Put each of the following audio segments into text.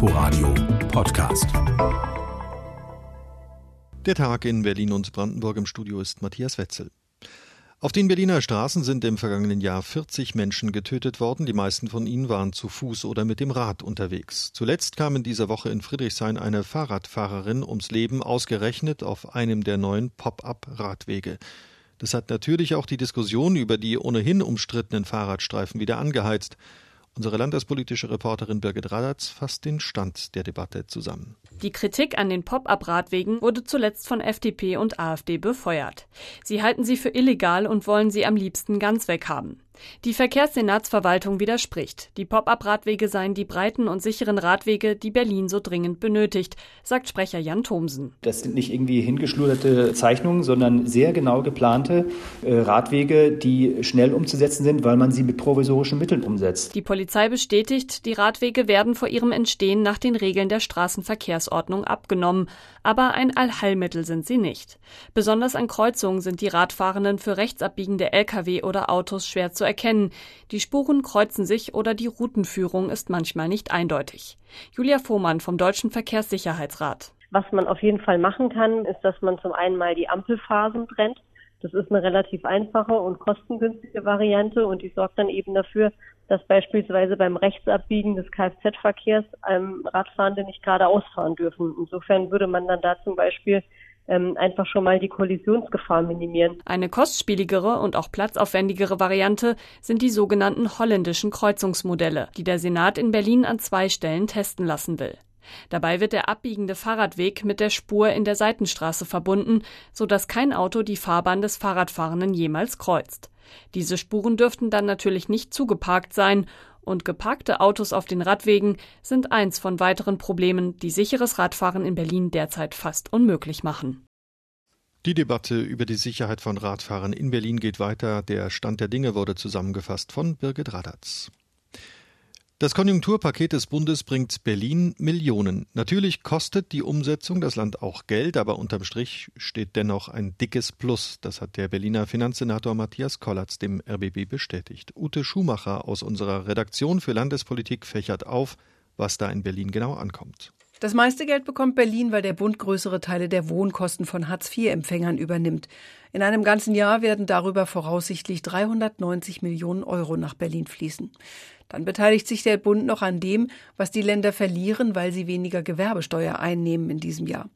Inforadio Podcast. Der Tag in Berlin und Brandenburg im Studio ist Matthias Wetzel. Auf den Berliner Straßen sind im vergangenen Jahr 40 Menschen getötet worden. Die meisten von ihnen waren zu Fuß oder mit dem Rad unterwegs. Zuletzt kam in dieser Woche in Friedrichshain eine Fahrradfahrerin ums Leben, ausgerechnet auf einem der neuen Pop-up-Radwege. Das hat natürlich auch die Diskussion über die ohnehin umstrittenen Fahrradstreifen wieder angeheizt. Unsere landespolitische Reporterin Birgit Radatz fasst den Stand der Debatte zusammen. Die Kritik an den Pop-up-Radwegen wurde zuletzt von FDP und AfD befeuert. Sie halten sie für illegal und wollen sie am liebsten ganz weghaben. Die Verkehrssenatsverwaltung widerspricht. Die Pop-up-Radwege seien die breiten und sicheren Radwege, die Berlin so dringend benötigt, sagt Sprecher Jan Thomsen. Das sind nicht irgendwie hingeschluderte Zeichnungen, sondern sehr genau geplante äh, Radwege, die schnell umzusetzen sind, weil man sie mit provisorischen Mitteln umsetzt. Die Polizei bestätigt, die Radwege werden vor ihrem Entstehen nach den Regeln der Straßenverkehrsordnung abgenommen. Aber ein Allheilmittel sind sie nicht. Besonders an Kreuzungen sind die Radfahrenden für rechtsabbiegende Lkw oder Autos schwer zu erkennen. Die Spuren kreuzen sich oder die Routenführung ist manchmal nicht eindeutig. Julia Vohmann vom Deutschen Verkehrssicherheitsrat. Was man auf jeden Fall machen kann, ist, dass man zum einen mal die Ampelphasen trennt. Das ist eine relativ einfache und kostengünstige Variante und die sorgt dann eben dafür, dass beispielsweise beim Rechtsabbiegen des Kfz-Verkehrs ähm, Radfahrende nicht geradeaus fahren dürfen. Insofern würde man dann da zum Beispiel ähm, einfach schon mal die Kollisionsgefahr minimieren. Eine kostspieligere und auch platzaufwendigere Variante sind die sogenannten holländischen Kreuzungsmodelle, die der Senat in Berlin an zwei Stellen testen lassen will. Dabei wird der abbiegende Fahrradweg mit der Spur in der Seitenstraße verbunden, sodass kein Auto die Fahrbahn des Fahrradfahrenden jemals kreuzt. Diese Spuren dürften dann natürlich nicht zugeparkt sein und geparkte Autos auf den Radwegen sind eins von weiteren Problemen, die sicheres Radfahren in Berlin derzeit fast unmöglich machen. Die Debatte über die Sicherheit von Radfahrern in Berlin geht weiter. Der Stand der Dinge wurde zusammengefasst von Birgit Radatz. Das Konjunkturpaket des Bundes bringt Berlin Millionen. Natürlich kostet die Umsetzung das Land auch Geld, aber unterm Strich steht dennoch ein dickes Plus. Das hat der Berliner Finanzsenator Matthias Kollatz dem RBB bestätigt. Ute Schumacher aus unserer Redaktion für Landespolitik fächert auf, was da in Berlin genau ankommt. Das meiste Geld bekommt Berlin, weil der Bund größere Teile der Wohnkosten von Hartz-IV-Empfängern übernimmt. In einem ganzen Jahr werden darüber voraussichtlich 390 Millionen Euro nach Berlin fließen. Dann beteiligt sich der Bund noch an dem, was die Länder verlieren, weil sie weniger Gewerbesteuer einnehmen in diesem Jahr.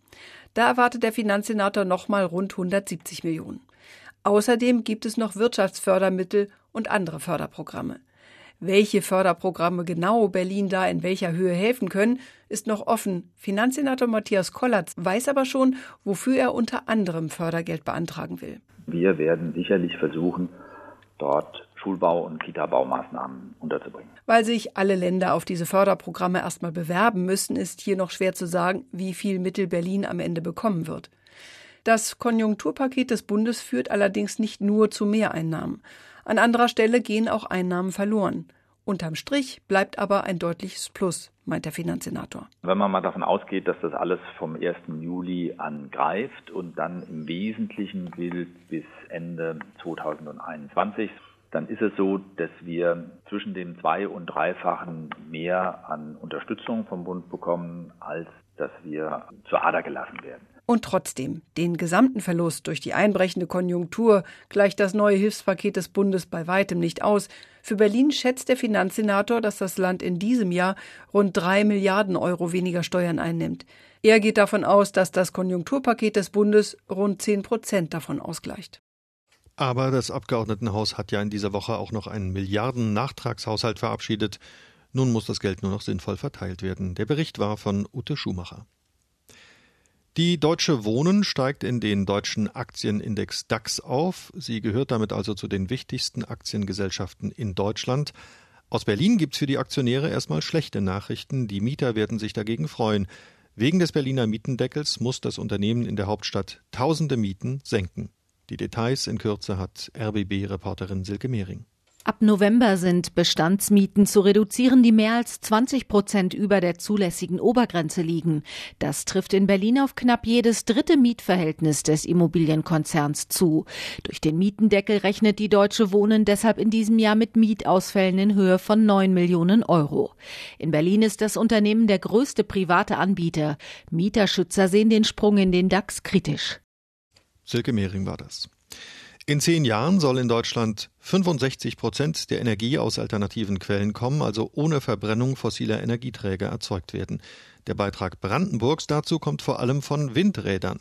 Da erwartet der Finanzsenator nochmal rund 170 Millionen. Außerdem gibt es noch Wirtschaftsfördermittel und andere Förderprogramme. Welche Förderprogramme genau Berlin da in welcher Höhe helfen können, ist noch offen. Finanzsenator Matthias Kollatz weiß aber schon, wofür er unter anderem Fördergeld beantragen will. Wir werden sicherlich versuchen, dort Schulbau- und Kita-Baumaßnahmen unterzubringen. Weil sich alle Länder auf diese Förderprogramme erstmal bewerben müssen, ist hier noch schwer zu sagen, wie viel Mittel Berlin am Ende bekommen wird. Das Konjunkturpaket des Bundes führt allerdings nicht nur zu Mehreinnahmen. An anderer Stelle gehen auch Einnahmen verloren. Unterm Strich bleibt aber ein deutliches Plus, meint der Finanzsenator. Wenn man mal davon ausgeht, dass das alles vom 1. Juli an greift und dann im Wesentlichen gilt bis Ende 2021, dann ist es so, dass wir zwischen dem zwei- und dreifachen mehr an Unterstützung vom Bund bekommen, als dass wir zur Ader gelassen werden. Und trotzdem, den gesamten Verlust durch die einbrechende Konjunktur gleicht das neue Hilfspaket des Bundes bei weitem nicht aus. Für Berlin schätzt der Finanzsenator, dass das Land in diesem Jahr rund drei Milliarden Euro weniger Steuern einnimmt. Er geht davon aus, dass das Konjunkturpaket des Bundes rund zehn Prozent davon ausgleicht. Aber das Abgeordnetenhaus hat ja in dieser Woche auch noch einen Milliarden-Nachtragshaushalt verabschiedet. Nun muss das Geld nur noch sinnvoll verteilt werden. Der Bericht war von Ute Schumacher. Die Deutsche Wohnen steigt in den deutschen Aktienindex DAX auf. Sie gehört damit also zu den wichtigsten Aktiengesellschaften in Deutschland. Aus Berlin gibt es für die Aktionäre erstmal schlechte Nachrichten. Die Mieter werden sich dagegen freuen. Wegen des Berliner Mietendeckels muss das Unternehmen in der Hauptstadt tausende Mieten senken. Die Details in Kürze hat RBB-Reporterin Silke Mehring. Ab November sind Bestandsmieten zu reduzieren, die mehr als 20 Prozent über der zulässigen Obergrenze liegen. Das trifft in Berlin auf knapp jedes dritte Mietverhältnis des Immobilienkonzerns zu. Durch den Mietendeckel rechnet die Deutsche Wohnen deshalb in diesem Jahr mit Mietausfällen in Höhe von 9 Millionen Euro. In Berlin ist das Unternehmen der größte private Anbieter. Mieterschützer sehen den Sprung in den DAX kritisch. Silke Mehring war das. In zehn Jahren soll in Deutschland 65 Prozent der Energie aus alternativen Quellen kommen, also ohne Verbrennung fossiler Energieträger erzeugt werden. Der Beitrag Brandenburgs dazu kommt vor allem von Windrädern.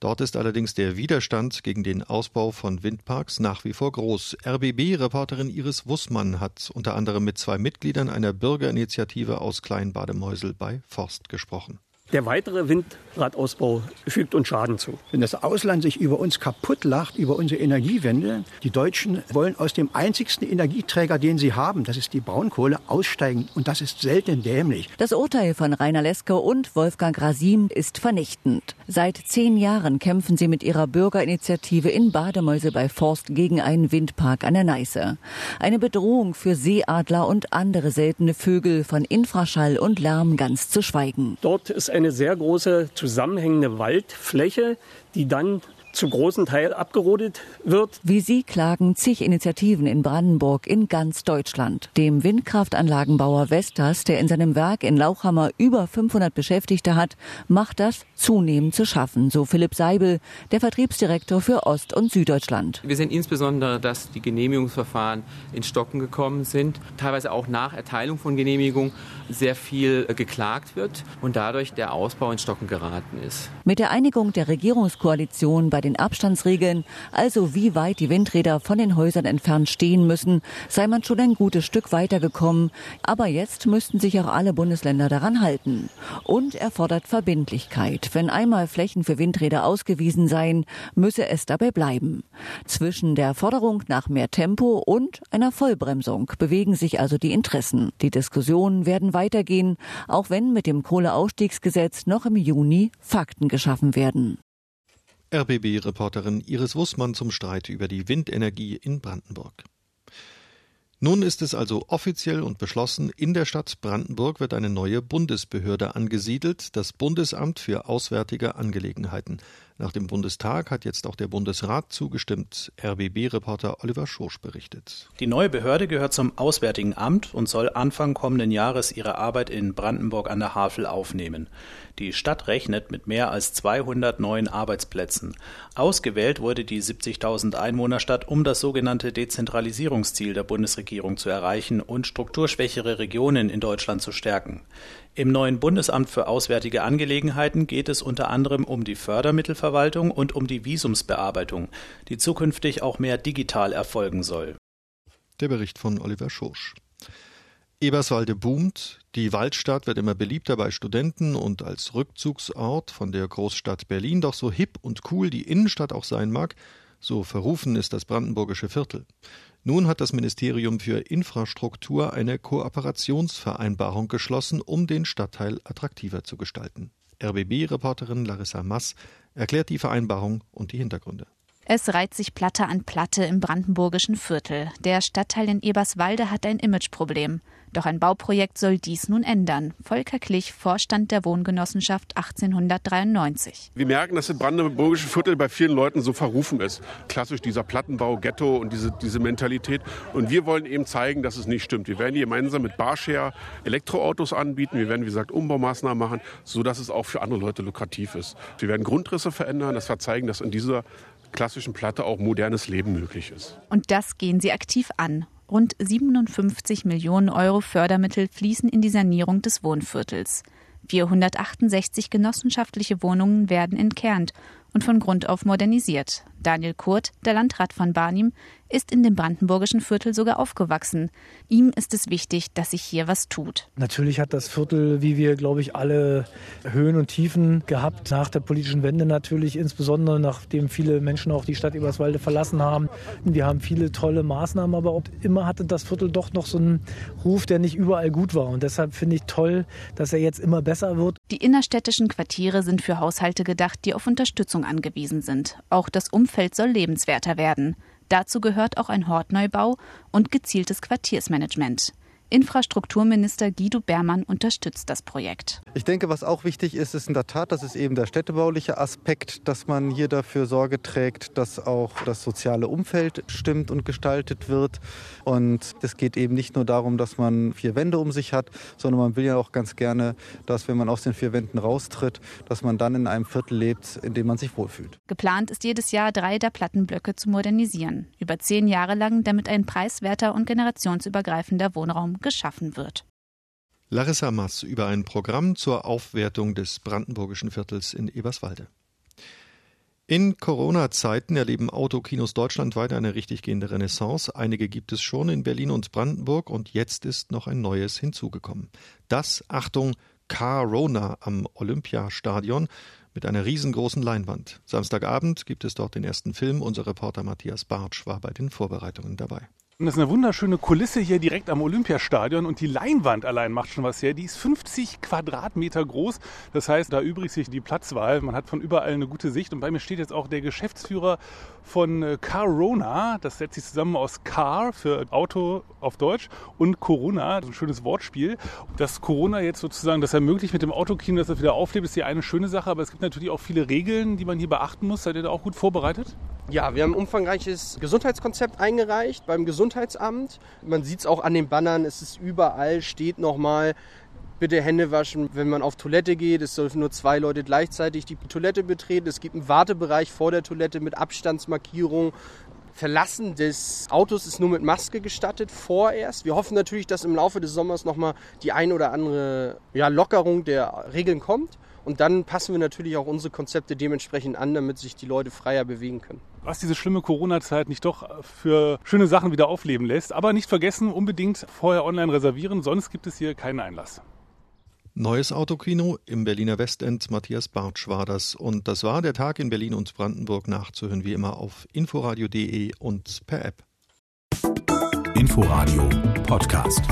Dort ist allerdings der Widerstand gegen den Ausbau von Windparks nach wie vor groß. RBB-Reporterin Iris Wussmann hat unter anderem mit zwei Mitgliedern einer Bürgerinitiative aus Kleinbademeusel bei Forst gesprochen. Der weitere Windradausbau fügt uns Schaden zu. Wenn das Ausland sich über uns kaputt lacht, über unsere Energiewende, die Deutschen wollen aus dem einzigsten Energieträger, den sie haben, das ist die Braunkohle, aussteigen. Und das ist selten dämlich. Das Urteil von Rainer Leske und Wolfgang Rasim ist vernichtend. Seit zehn Jahren kämpfen sie mit ihrer Bürgerinitiative in Bademäuse bei Forst gegen einen Windpark an der Neiße. Eine Bedrohung für Seeadler und andere seltene Vögel, von Infraschall und Lärm ganz zu schweigen. Dort ist eine sehr große zusammenhängende Waldfläche, die dann zu großen Teil abgerodet wird. Wie Sie klagen zig Initiativen in Brandenburg in ganz Deutschland. Dem Windkraftanlagenbauer Vestas, der in seinem Werk in Lauchhammer über 500 Beschäftigte hat, macht das zunehmend zu schaffen, so Philipp Seibel, der Vertriebsdirektor für Ost- und Süddeutschland. Wir sehen insbesondere, dass die Genehmigungsverfahren in Stocken gekommen sind, teilweise auch nach Erteilung von Genehmigung sehr viel geklagt wird und dadurch der Ausbau in Stocken geraten ist. Mit der Einigung der Regierungskoalition bei den Abstandsregeln, also wie weit die Windräder von den Häusern entfernt stehen müssen, sei man schon ein gutes Stück weitergekommen. Aber jetzt müssten sich auch alle Bundesländer daran halten. Und er fordert Verbindlichkeit. Wenn einmal Flächen für Windräder ausgewiesen seien, müsse es dabei bleiben. Zwischen der Forderung nach mehr Tempo und einer Vollbremsung bewegen sich also die Interessen. Die Diskussionen werden weitergehen, auch wenn mit dem Kohleausstiegsgesetz noch im Juni Fakten geschaffen werden. RBB-Reporterin Iris Wussmann zum Streit über die Windenergie in Brandenburg. Nun ist es also offiziell und beschlossen, in der Stadt Brandenburg wird eine neue Bundesbehörde angesiedelt, das Bundesamt für Auswärtige Angelegenheiten. Nach dem Bundestag hat jetzt auch der Bundesrat zugestimmt. RBB-Reporter Oliver Schorsch berichtet. Die neue Behörde gehört zum Auswärtigen Amt und soll Anfang kommenden Jahres ihre Arbeit in Brandenburg an der Havel aufnehmen. Die Stadt rechnet mit mehr als 200 neuen Arbeitsplätzen. Ausgewählt wurde die 70.000 Einwohnerstadt, um das sogenannte Dezentralisierungsziel der Bundesregierung zu erreichen und strukturschwächere Regionen in Deutschland zu stärken. Im neuen Bundesamt für Auswärtige Angelegenheiten geht es unter anderem um die Fördermittelverwaltung und um die Visumsbearbeitung, die zukünftig auch mehr digital erfolgen soll. Der Bericht von Oliver Schorsch. Eberswalde boomt, die Waldstadt wird immer beliebter bei Studenten und als Rückzugsort von der Großstadt Berlin, doch so hip und cool die Innenstadt auch sein mag, so verrufen ist das brandenburgische Viertel. Nun hat das Ministerium für Infrastruktur eine Kooperationsvereinbarung geschlossen, um den Stadtteil attraktiver zu gestalten. RBB-Reporterin Larissa Mass erklärt die Vereinbarung und die Hintergründe. Es reiht sich Platte an Platte im brandenburgischen Viertel. Der Stadtteil in Eberswalde hat ein Imageproblem. Doch ein Bauprojekt soll dies nun ändern. Volker Klich, Vorstand der Wohngenossenschaft 1893. Wir merken, dass das brandenburgische Viertel bei vielen Leuten so verrufen ist. Klassisch dieser Plattenbau, Ghetto und diese, diese Mentalität. Und wir wollen eben zeigen, dass es nicht stimmt. Wir werden gemeinsam mit Barshare Elektroautos anbieten. Wir werden, wie gesagt, Umbaumaßnahmen machen, sodass es auch für andere Leute lukrativ ist. Wir werden Grundrisse verändern, dass wir zeigen, dass in dieser klassischen Platte auch modernes Leben möglich ist. Und das gehen Sie aktiv an. Rund 57 Millionen Euro Fördermittel fließen in die Sanierung des Wohnviertels. 468 genossenschaftliche Wohnungen werden entkernt und von Grund auf modernisiert. Daniel Kurt, der Landrat von Barnim, ist in dem brandenburgischen Viertel sogar aufgewachsen. Ihm ist es wichtig, dass sich hier was tut. Natürlich hat das Viertel, wie wir, glaube ich, alle Höhen und Tiefen gehabt. Nach der politischen Wende natürlich, insbesondere nachdem viele Menschen auch die Stadt Eberswalde verlassen haben. Wir haben viele tolle Maßnahmen, aber auch immer hatte das Viertel doch noch so einen Ruf, der nicht überall gut war. Und deshalb finde ich toll, dass er jetzt immer besser wird. Die innerstädtischen Quartiere sind für Haushalte gedacht, die auf Unterstützung angewiesen sind. Auch das Umfeld soll lebenswerter werden. Dazu gehört auch ein Hortneubau und gezieltes Quartiersmanagement. Infrastrukturminister Guido Bermann unterstützt das Projekt. Ich denke, was auch wichtig ist, ist in der Tat, das ist eben der städtebauliche Aspekt, dass man hier dafür Sorge trägt, dass auch das soziale Umfeld stimmt und gestaltet wird. Und es geht eben nicht nur darum, dass man vier Wände um sich hat, sondern man will ja auch ganz gerne, dass wenn man aus den vier Wänden raustritt, dass man dann in einem Viertel lebt, in dem man sich wohlfühlt. Geplant ist jedes Jahr drei der Plattenblöcke zu modernisieren. Über zehn Jahre lang, damit ein preiswerter und generationsübergreifender Wohnraum geschaffen wird. Larissa Mass über ein Programm zur Aufwertung des brandenburgischen Viertels in Eberswalde. In Corona-Zeiten erleben Autokinos deutschlandweit eine richtig gehende Renaissance. Einige gibt es schon in Berlin und Brandenburg und jetzt ist noch ein neues hinzugekommen. Das, Achtung, Carona am Olympiastadion mit einer riesengroßen Leinwand. Samstagabend gibt es dort den ersten Film. Unser Reporter Matthias Bartsch war bei den Vorbereitungen dabei. Und das ist eine wunderschöne Kulisse hier direkt am Olympiastadion und die Leinwand allein macht schon was her. Die ist 50 Quadratmeter groß. Das heißt, da übrigt sich die Platzwahl. Man hat von überall eine gute Sicht. Und bei mir steht jetzt auch der Geschäftsführer von äh, Carona. Das setzt sich zusammen aus Car für Auto auf Deutsch und Corona, ein schönes Wortspiel. Dass Corona jetzt sozusagen das ermöglicht mit dem Autokino, dass das wieder auflebt, ist ja eine schöne Sache. Aber es gibt natürlich auch viele Regeln, die man hier beachten muss. Seid ihr da auch gut vorbereitet? Ja, wir haben ein umfangreiches Gesundheitskonzept eingereicht beim Gesundheitsamt. Man sieht es auch an den Bannern, es ist überall, steht nochmal, bitte Hände waschen, wenn man auf Toilette geht. Es dürfen nur zwei Leute gleichzeitig die Toilette betreten. Es gibt einen Wartebereich vor der Toilette mit Abstandsmarkierung. Verlassen des Autos ist nur mit Maske gestattet, vorerst. Wir hoffen natürlich, dass im Laufe des Sommers nochmal die ein oder andere ja, Lockerung der Regeln kommt. Und dann passen wir natürlich auch unsere Konzepte dementsprechend an, damit sich die Leute freier bewegen können. Was diese schlimme Corona-Zeit nicht doch für schöne Sachen wieder aufleben lässt. Aber nicht vergessen, unbedingt vorher online reservieren, sonst gibt es hier keinen Einlass. Neues Autokino im Berliner Westend. Matthias Bartsch war das. Und das war der Tag in Berlin und Brandenburg nachzuhören, wie immer auf inforadio.de und per App. Inforadio Podcast.